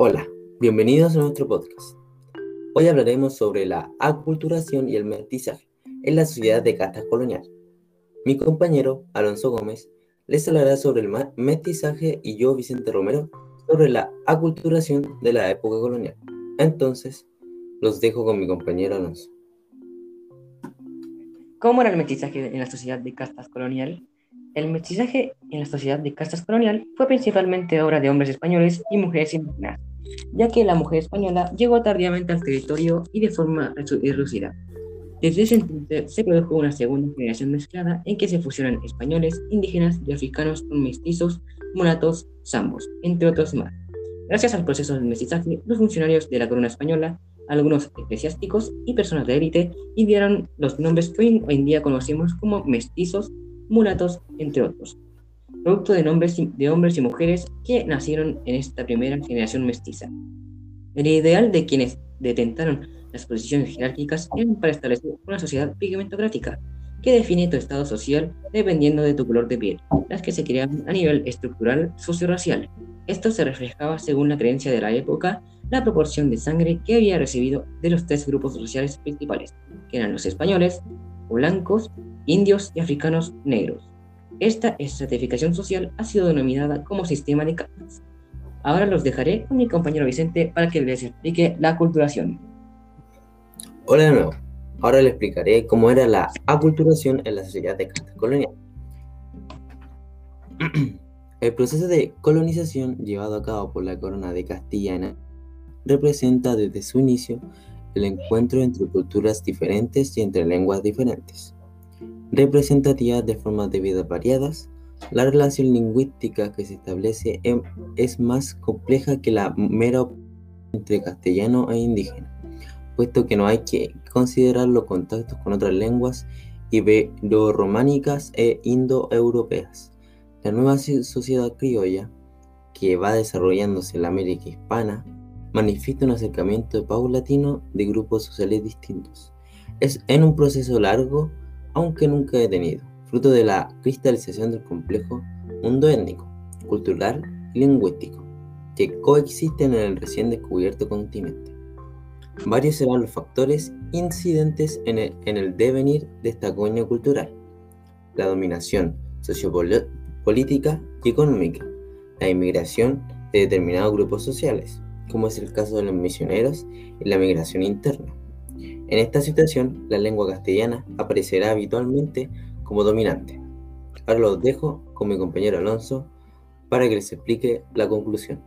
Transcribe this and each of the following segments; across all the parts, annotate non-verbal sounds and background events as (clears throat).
Hola, bienvenidos a nuestro podcast. Hoy hablaremos sobre la aculturación y el mestizaje en la sociedad de casta colonial. Mi compañero Alonso Gómez les hablará sobre el mestizaje y yo, Vicente Romero, sobre la aculturación de la época colonial. Entonces, los dejo con mi compañero Alonso. ¿Cómo era el mestizaje en la sociedad de castas colonial? El mestizaje en la sociedad de castas colonial fue principalmente obra de hombres españoles y mujeres indígenas, ya que la mujer española llegó tardíamente al territorio y de forma irreducida. Desde ese entonces se produjo una segunda generación mezclada en que se fusionan españoles, indígenas y africanos con mestizos, mulatos, zambos, entre otros más. Gracias al proceso de mestizaje, los funcionarios de la corona española, algunos eclesiásticos y personas de élite, idearon los nombres que hoy en día conocemos como mestizos mulatos, entre otros, producto de nombres de hombres y mujeres que nacieron en esta primera generación mestiza. El ideal de quienes detentaron las posiciones jerárquicas era para establecer una sociedad pigmentocrática que define tu estado social dependiendo de tu color de piel, las que se creaban a nivel estructural socio-racial. Esto se reflejaba, según la creencia de la época, la proporción de sangre que había recibido de los tres grupos sociales principales, que eran los españoles, blancos, indios y africanos negros. Esta estratificación social ha sido denominada como sistema de castas. Ahora los dejaré con mi compañero Vicente para que les explique la aculturación. Hola de nuevo. Ahora les explicaré cómo era la aculturación en la sociedad de castas colonial. (clears throat) El proceso de colonización llevado a cabo por la corona de Castilla representa desde su inicio el encuentro entre culturas diferentes y entre lenguas diferentes. Representativa de formas de vida variadas, la relación lingüística que se establece es más compleja que la mera entre castellano e indígena, puesto que no hay que considerar los contactos con otras lenguas ibero-románicas e indoeuropeas. La nueva sociedad criolla, que va desarrollándose en la América hispana, manifiesta un acercamiento paulatino de grupos sociales distintos. Es en un proceso largo, aunque nunca detenido, fruto de la cristalización del complejo mundo étnico, cultural y lingüístico, que coexisten en el recién descubierto continente. Varios serán los factores incidentes en el, en el devenir de esta coña cultural. La dominación sociopolítica y económica, la inmigración de determinados grupos sociales, como es el caso de los misioneros y la migración interna. En esta situación, la lengua castellana aparecerá habitualmente como dominante. Ahora los dejo con mi compañero Alonso para que les explique la conclusión.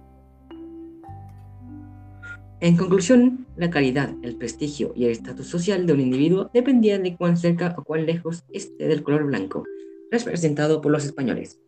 En conclusión, la calidad, el prestigio y el estatus social de un individuo dependían de cuán cerca o cuán lejos esté del color blanco, representado por los españoles.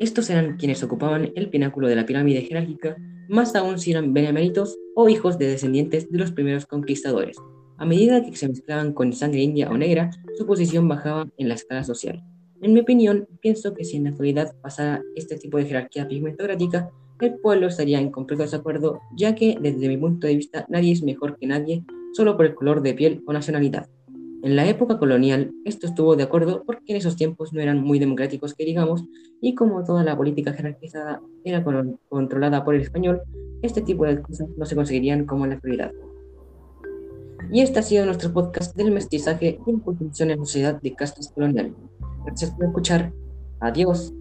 Estos eran quienes ocupaban el pináculo de la pirámide jerárquica, más aún si eran beneméritos o hijos de descendientes de los primeros conquistadores. A medida que se mezclaban con sangre india o negra, su posición bajaba en la escala social. En mi opinión, pienso que si en la actualidad pasara este tipo de jerarquía pigmentocrática, el pueblo estaría en completo desacuerdo, ya que desde mi punto de vista nadie es mejor que nadie solo por el color de piel o nacionalidad. En la época colonial, esto estuvo de acuerdo porque en esos tiempos no eran muy democráticos que digamos, y como toda la política jerarquizada era controlada por el español, este tipo de cosas no se conseguirían como en la actualidad. Y este ha sido nuestro podcast del mestizaje y en la sociedad de castas colonial. Gracias por escuchar. Adiós.